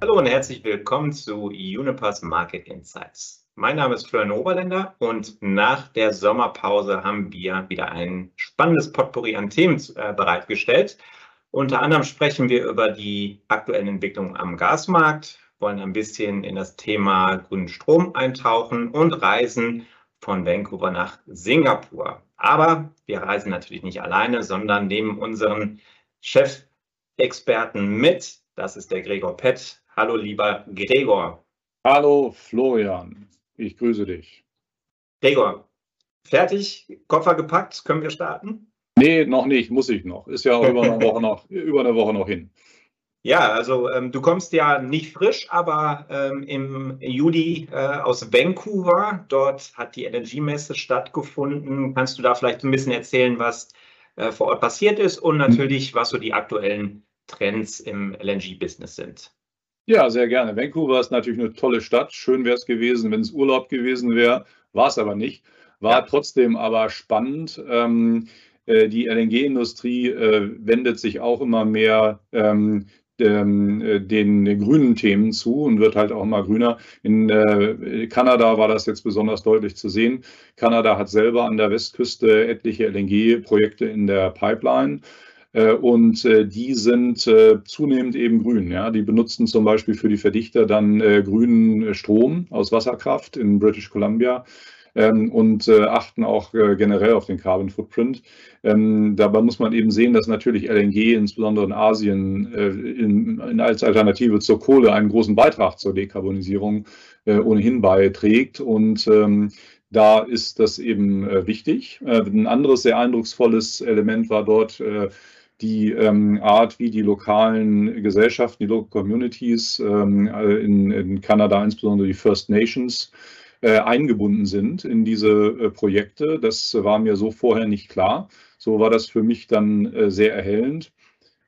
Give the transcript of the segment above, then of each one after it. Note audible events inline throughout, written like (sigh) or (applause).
Hallo und herzlich willkommen zu Unipass Market Insights. Mein Name ist Florian Oberländer und nach der Sommerpause haben wir wieder ein spannendes Potpourri an Themen äh, bereitgestellt. Unter anderem sprechen wir über die aktuellen Entwicklungen am Gasmarkt, wollen ein bisschen in das Thema grünen Strom eintauchen und reisen von Vancouver nach Singapur. Aber wir reisen natürlich nicht alleine, sondern nehmen unseren Chefexperten mit. Das ist der Gregor Pett. Hallo, lieber Gregor. Hallo, Florian. Ich grüße dich. Gregor, fertig? Koffer gepackt? Können wir starten? Nee, noch nicht, muss ich noch. Ist ja über eine (laughs) Woche noch, über eine Woche noch hin. Ja, also ähm, du kommst ja nicht frisch, aber ähm, im Juli äh, aus Vancouver. Dort hat die Energiemesse stattgefunden. Kannst du da vielleicht ein bisschen erzählen, was äh, vor Ort passiert ist und natürlich, was so die aktuellen Trends im LNG-Business sind? Ja, sehr gerne. Vancouver ist natürlich eine tolle Stadt. Schön wäre es gewesen, wenn es Urlaub gewesen wäre. War es aber nicht. War ja. trotzdem aber spannend. Ähm, äh, die LNG-Industrie äh, wendet sich auch immer mehr ähm, den, äh, den, den, grünen Themen zu und wird halt auch immer grüner. In äh, Kanada war das jetzt besonders deutlich zu sehen. Kanada hat selber an der Westküste etliche LNG-Projekte in der Pipeline. Äh, und äh, die sind äh, zunehmend eben grün. Ja? Die benutzen zum Beispiel für die Verdichter dann grünen Strom aus Wasserkraft in British Columbia ähm, und achten auch generell auf den Carbon Footprint. Ähm, dabei muss man eben sehen, dass natürlich LNG, insbesondere in Asien, in, als Alternative zur Kohle einen großen Beitrag zur Dekarbonisierung ohnehin beiträgt. Und ähm, da ist das eben wichtig. ein anderes sehr eindrucksvolles Element war dort die ähm, Art, wie die lokalen Gesellschaften, die Local Communities ähm, in, in, Kanada, insbesondere die First Nations, äh, eingebunden sind in diese äh, Projekte. Das war mir so vorher nicht klar. So war das für mich dann äh, sehr erhellend.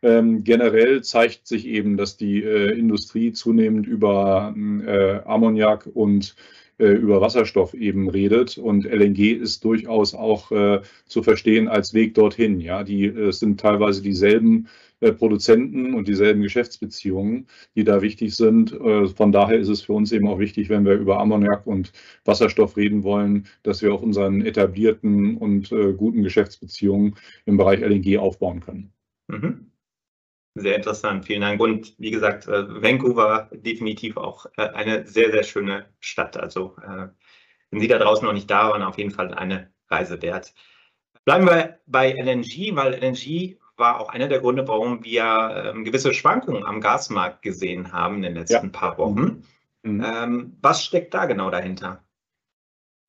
Ähm, generell zeigt sich eben, dass die äh, Industrie zunehmend über äh, Ammoniak und äh, über Wasserstoff eben redet. Und LNG ist durchaus auch äh, zu verstehen als Weg dorthin. Ja, die äh, sind teilweise dieselben äh, Produzenten und dieselben Geschäftsbeziehungen, die da wichtig sind. Äh, von daher ist es für uns eben auch wichtig, wenn wir über Ammoniak und Wasserstoff reden wollen, dass wir auf unseren etablierten und äh, guten Geschäftsbeziehungen im Bereich LNG aufbauen können. Mhm. Sehr interessant, vielen Dank. Und wie gesagt, äh, Vancouver definitiv auch äh, eine sehr, sehr schöne Stadt. Also äh, wenn Sie da draußen noch nicht da waren, auf jeden Fall eine Reise wert. Bleiben wir bei LNG, weil LNG war auch einer der Gründe, warum wir ähm, gewisse Schwankungen am Gasmarkt gesehen haben in den letzten ja. paar Wochen. Mhm. Ähm, was steckt da genau dahinter?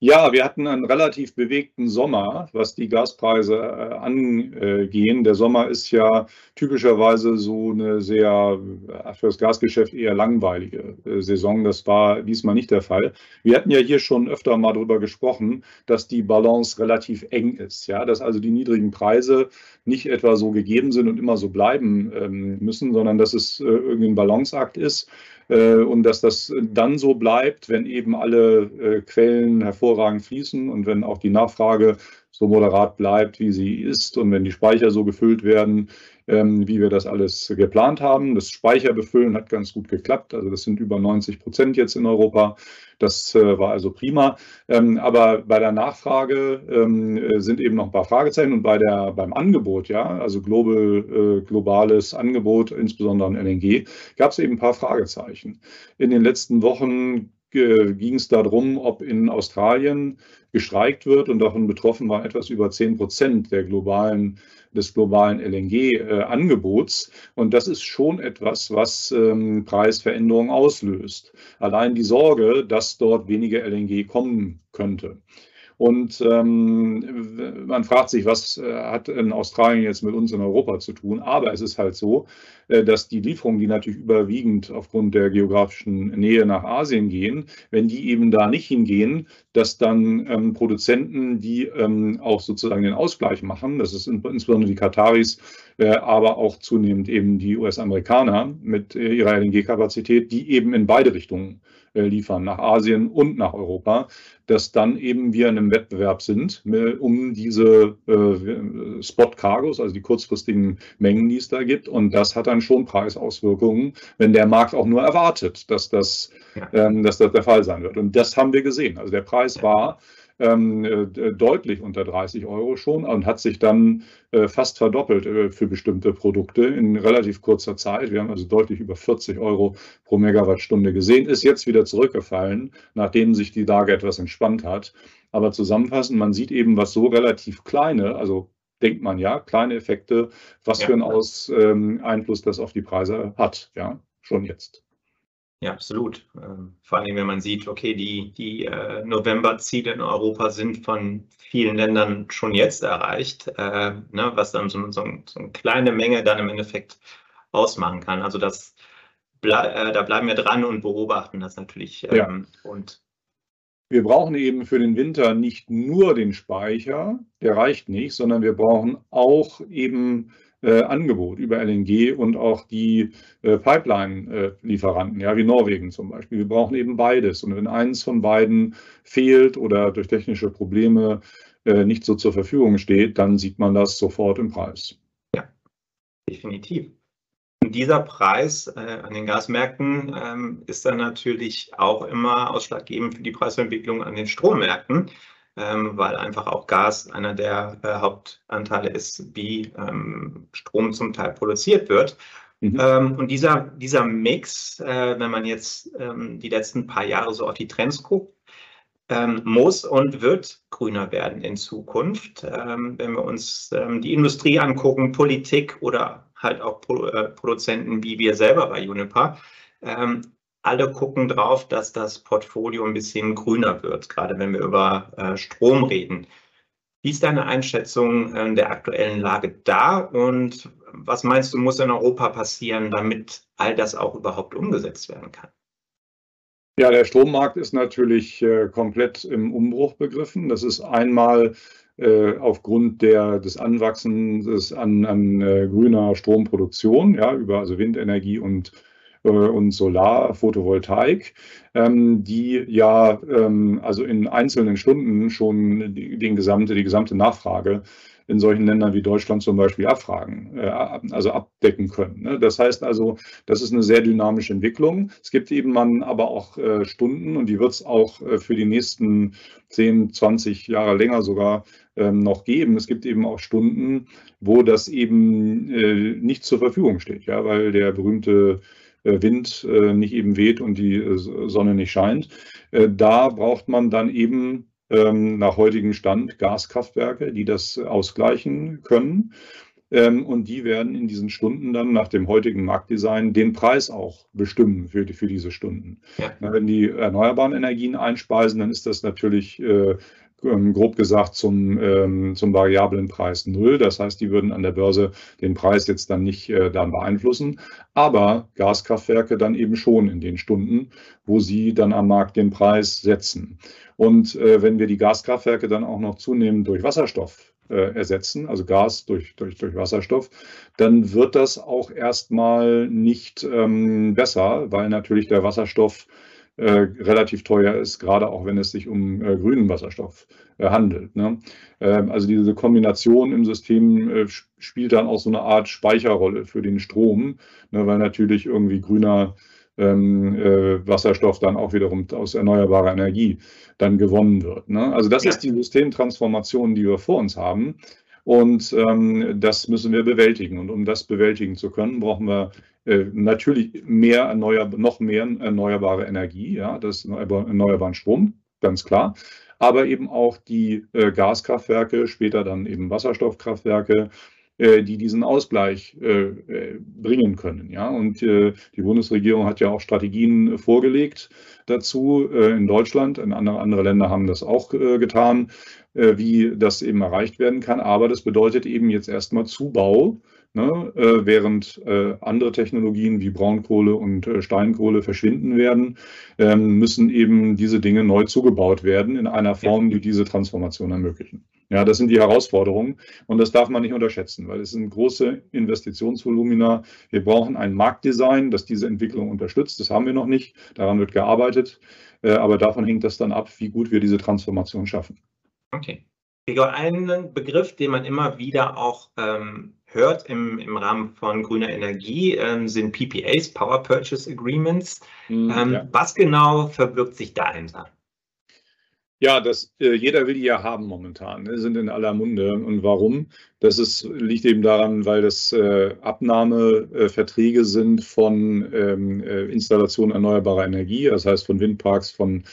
Ja, wir hatten einen relativ bewegten Sommer, was die Gaspreise äh, angehen. Der Sommer ist ja typischerweise so eine sehr äh, für das Gasgeschäft eher langweilige äh, Saison. Das war diesmal nicht der Fall. Wir hatten ja hier schon öfter mal darüber gesprochen, dass die Balance relativ eng ist. Ja, dass also die niedrigen Preise nicht etwa so gegeben sind und immer so bleiben ähm, müssen, sondern dass es irgendein Balanceakt ist und dass das dann so bleibt, wenn eben alle äh, Quellen hervorragend fließen und wenn auch die Nachfrage so moderat bleibt, wie sie ist und wenn die Speicher so gefüllt werden, ähm, wie wir das alles geplant haben. Das Speicherbefüllen hat ganz gut geklappt. Also das sind über 90 Prozent jetzt in Europa. Das äh, war also prima. Ähm, aber bei der Nachfrage ähm, sind eben noch ein paar Fragezeichen und bei der, beim Angebot, ja, also global, äh, globales Angebot, insbesondere an LNG, gab es eben ein paar Fragezeichen. In den letzten Wochen ging es darum, ob in Australien gestreikt wird und davon betroffen waren etwas über 10 Prozent der globalen, des globalen LNG-Angebots. Und das ist schon etwas, was ähm, Preisveränderungen auslöst. Allein die Sorge, dass dort weniger LNG kommen könnte. Und ähm, man fragt sich, was äh, hat in Australien jetzt mit uns in Europa zu tun? Aber es ist halt so, äh, dass die Lieferungen, die natürlich überwiegend aufgrund der geografischen Nähe nach Asien gehen, wenn die eben da nicht hingehen, dass dann ähm, Produzenten, die ähm, auch sozusagen den Ausgleich machen, das ist insbesondere die Kataris, äh, aber auch zunehmend eben die US-Amerikaner mit äh, ihrer LNG-Kapazität, die eben in beide Richtungen äh, liefern, nach Asien und nach Europa, dass dann eben wir in einem Wettbewerb sind um diese äh, Spot-Cargos, also die kurzfristigen Mengen, die es da gibt. Und das hat dann schon Preisauswirkungen, wenn der Markt auch nur erwartet, dass das, ja. ähm, dass das der Fall sein wird. Und das haben wir gesehen. Also der Preis war ähm, äh, deutlich unter 30 Euro schon und hat sich dann äh, fast verdoppelt äh, für bestimmte Produkte in relativ kurzer Zeit. Wir haben also deutlich über 40 Euro pro Megawattstunde gesehen, ist jetzt wieder zurückgefallen, nachdem sich die Lage etwas entspannt hat. Aber zusammenfassend, man sieht eben, was so relativ kleine, also denkt man ja, kleine Effekte, was ja. für einen Aus, ähm, Einfluss das auf die Preise hat, ja, schon jetzt. Ja, absolut. Ähm, vor allem, wenn man sieht, okay, die, die äh, November-Ziele in Europa sind von vielen Ländern schon jetzt erreicht, äh, ne, was dann so, so, so, eine kleine Menge dann im Endeffekt ausmachen kann. Also das, ble äh, da bleiben wir dran und beobachten das natürlich. Ähm, ja. Und wir brauchen eben für den Winter nicht nur den Speicher, der reicht nicht, sondern wir brauchen auch eben äh, Angebot über LNG und auch die äh, Pipeline-Lieferanten, ja, wie Norwegen zum Beispiel. Wir brauchen eben beides. Und wenn eins von beiden fehlt oder durch technische Probleme äh, nicht so zur Verfügung steht, dann sieht man das sofort im Preis. Ja, definitiv. Und dieser Preis äh, an den Gasmärkten ähm, ist dann natürlich auch immer ausschlaggebend für die Preisentwicklung an den Strommärkten ähm, weil einfach auch Gas einer der äh, Hauptanteile ist, wie ähm, Strom zum Teil produziert wird. Mhm. Ähm, und dieser, dieser Mix, äh, wenn man jetzt ähm, die letzten paar Jahre so auf die Trends guckt, ähm, muss und wird grüner werden in Zukunft. Wenn wir uns die Industrie angucken, Politik oder halt auch äh, Produzenten wie wir selber bei Unipa, alle gucken drauf, dass das Portfolio ein bisschen grüner wird, gerade wenn wir über äh, Strom reden. Wie ist deine Einschätzung äh, der aktuellen Lage da und was meinst du, muss in Europa passieren, damit all das auch überhaupt umgesetzt werden kann? Ja, der Strommarkt ist natürlich äh, komplett im Umbruch begriffen. Das ist einmal aufgrund der, des Anwachsens an, an äh, grüner Stromproduktion, ja, über also Windenergie und äh, und Solar, Photovoltaik, ähm, die ja ähm, also in einzelnen Stunden schon die, den gesamte, die gesamte Nachfrage in solchen Ländern wie Deutschland zum Beispiel abfragen, äh, also abdecken können. Ne? Das heißt also, das ist eine sehr dynamische Entwicklung. Es gibt eben man aber auch äh, Stunden und die wird es auch für die nächsten 10, 20 Jahre länger sogar ähm, noch geben. Es gibt eben auch Stunden, wo das eben nicht zur Verfügung steht, ja, weil der berühmte äh, Wind äh, nicht eben weht und die äh, Sonne nicht scheint. Da braucht man dann eben ähm, nach heutigem Stand Gaskraftwerke, die das ausgleichen können. Ähm, und die werden in diesen Stunden dann nach dem heutigen Marktdesign den Preis auch bestimmen für, die, für diese Stunden. Ja. Wenn die erneuerbaren Energien einspeisen, dann ist das natürlich ähm, grob gesagt zum, ähm, zum variablen Preis null. Das heißt, die würden an der Börse den Preis jetzt dann nicht äh, dann beeinflussen, aber Gaskraftwerke dann eben schon in den Stunden, wo sie dann am Markt den Preis setzen. Und äh, wenn wir die Gaskraftwerke dann auch noch zunehmend durch Wasserstoff äh, ersetzen, also Gas durch, durch, durch Wasserstoff, dann wird das auch erstmal nicht ähm, besser, weil natürlich der Wasserstoff relativ teuer ist, gerade auch wenn es sich um äh, grünen Wasserstoff äh, handelt. Ne? Ähm, also diese Kombination im System äh, spielt dann auch so eine Art Speicherrolle für den Strom, ne? weil natürlich irgendwie grüner ähm, äh, Wasserstoff dann auch wiederum aus erneuerbarer Energie dann gewonnen wird. Ne? Also das ja. ist die Systemtransformation, die wir vor uns haben. Und ähm, das müssen wir bewältigen. Und um das bewältigen zu können, brauchen wir äh, natürlich mehr erneuer, noch mehr erneuerbare Energie, ja, das erneuerbaren Strom, ganz klar. Aber eben auch die äh, Gaskraftwerke, später dann eben Wasserstoffkraftwerke, die diesen Ausgleich äh, äh, bringen können. Ja? Und die Bundesregierung hat ja auch Strategien vorgelegt dazu in Deutschland. In andere, andere Länder haben das auch getan. äh, wie das eben erreicht werden kann. Aber das bedeutet eben jetzt erstmal Zubau Ne, äh, während äh, andere Technologien wie Braunkohle und äh, Steinkohle verschwinden werden, ähm, müssen eben diese Dinge neu zugebaut werden in einer Form, die diese Transformation ermöglichen. Ja, das sind die Herausforderungen und das darf man nicht unterschätzen, weil es sind große Investitionsvolumina. Wir brauchen ein Marktdesign, das diese Entwicklung unterstützt. Das haben wir noch nicht. Daran wird gearbeitet. Äh, aber davon hängt das dann ab, wie gut wir diese Transformation schaffen. Okay. Gregor, einen Begriff, den man immer wieder auch ähm, hört im, im Rahmen von grüner Energie, ähm, sind PPAs, Power Purchase Agreements. Mhm, ähm, ja. Was genau verbirgt sich dahinter? Ja, das, äh, jeder will die ja haben momentan, ne, sind in aller Munde. Und warum? Das ist, liegt eben daran, weil das äh, Abnahmeverträge äh, sind von ähm, äh, Installationen erneuerbarer Energie, das heißt von Windparks, von,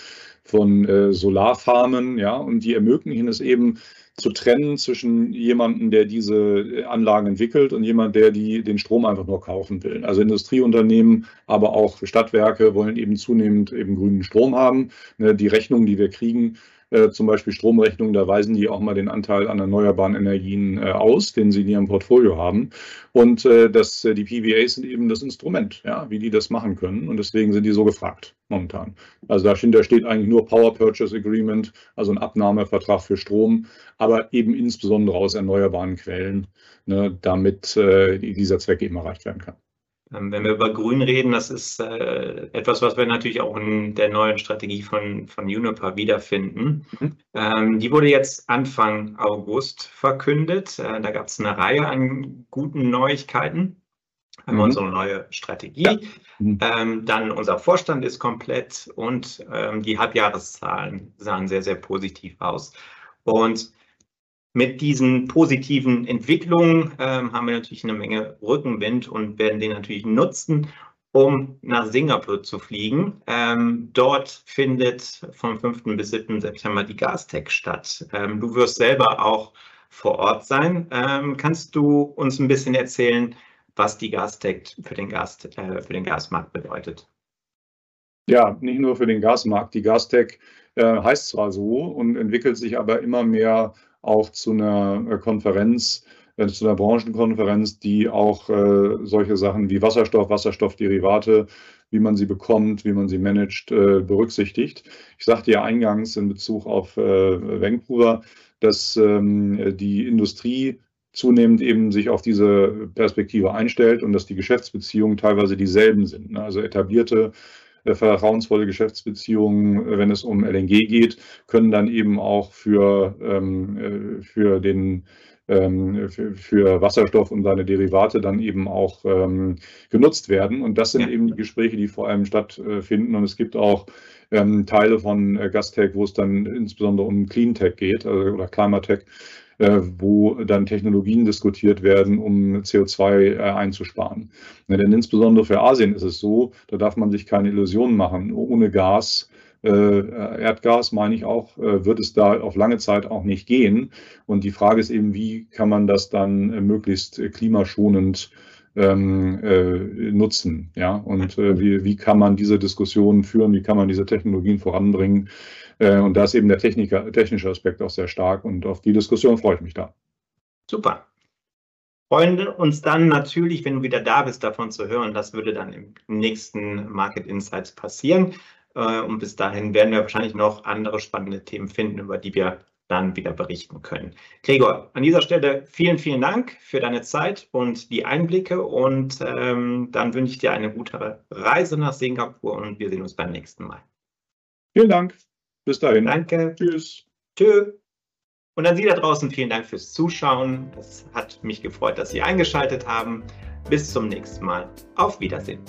von äh, Solarfarmen, ja, und die ermöglichen es eben, zu trennen zwischen jemandem, der diese äh, Anlagen entwickelt und jemand, der die, den Strom einfach nur kaufen will. Also Industrieunternehmen, aber auch Stadtwerke wollen eben zunehmend eben grünen Strom haben. Ne, die Rechnungen, die wir kriegen, äh, zum Beispiel Stromrechnungen, da weisen die auch mal den Anteil an erneuerbaren Energien äh, aus, den sie in ihrem Portfolio haben. Und äh, das, äh, die PVAs sind eben das Instrument, ja, wie die das machen können. Und deswegen sind die so gefragt momentan. Also dahinter steht eigentlich nur Power Purchase Agreement, also ein Abnahmevertrag für Strom, aber eben insbesondere aus erneuerbaren Quellen, ne, damit äh, dieser Zweck eben erreicht werden kann. Ähm, wenn wir über Grün reden, das ist äh, etwas, was wir natürlich auch in der neuen Strategie von, von Uniper wiederfinden. Mhm. Ähm, die wurde jetzt Anfang August verkündet. Äh, da gab es eine Reihe an guten Neuigkeiten. Haben mhm. unsere neue Strategie. Ja. Mhm. Ähm, dann unser Vorstand ist komplett und die Halbjahreszahlen sahen sehr, sehr positiv aus. Und mit diesen positiven Entwicklungen ähm, haben wir natürlich eine Menge Rückenwind und werden den natürlich nutzen, um nach Singapur zu fliegen. Ähm, dort findet vom 5. bis 7. September die Gastech statt. Ähm, du wirst selber auch vor Ort sein. Ähm, kannst du uns ein bisschen erzählen, was die Gastech für den, Gas, äh, für den Gasmarkt bedeutet? Ja, nicht nur für den Gasmarkt. Die Gastech äh, heißt zwar so und entwickelt sich aber immer mehr auch zu einer äh, Konferenz, äh, zu einer Branchenkonferenz, die auch äh, solche Sachen wie Wasserstoff, Wasserstoffderivate, wie man sie bekommt, wie man sie managt, berücksichtigt. Ich sagte ja eingangs in Bezug auf Vancouver, dass ähm, die Industrie zunehmend eben sich auf diese Perspektive einstellt und dass die Geschäftsbeziehungen teilweise dieselben sind. Ne? Also etablierte vertrauensvolle Geschäftsbeziehungen, äh, wenn es um LNG geht, können dann eben auch für, ähm, äh, für den ähm, für, für, Wasserstoff und seine Derivate dann eben auch ähm, genutzt werden. Und das sind ja. eben die Gespräche, die vor allem stattfinden. Und es gibt auch ähm, Teile von äh, Gastech, wo es dann insbesondere um Cleantech geht also, oder Climatech, äh, wo dann Technologien diskutiert werden, um CO2 äh, einzusparen. denn insbesondere für Asien ist es so, da darf man sich keine Illusionen machen. Ohne Gas äh, Erdgas, meine ich auch, wird es da auf lange Zeit auch nicht gehen. Und die Frage ist eben, wie kann man das dann möglichst klimaschonend ähm, äh, nutzen? Ja, und äh, wie, wie kann man diese Diskussionen führen? Wie kann man diese Technologien voranbringen? Äh, und da ist eben der Techniker, technische Aspekt auch sehr stark und auf die Diskussion freue ich mich da. Super. Freuen uns dann natürlich, wenn du wieder da bist, davon zu hören. Das würde dann im nächsten Market Insights passieren. Äh, und bis dahin werden wir wahrscheinlich noch andere spannende Themen finden, über die wir dann wieder berichten können. Gregor, an dieser Stelle vielen, vielen Dank für deine Zeit und die Einblicke und ähm, dann wünsche ich dir eine gute Reise nach Singapur und wir sehen uns beim nächsten Mal. Vielen Dank. Bis dahin. Danke. Tschüss. Tschö. Und an Sie da draußen vielen Dank fürs Zuschauen. Es hat mich gefreut, dass Sie eingeschaltet haben. Bis zum nächsten Mal. Auf Wiedersehen.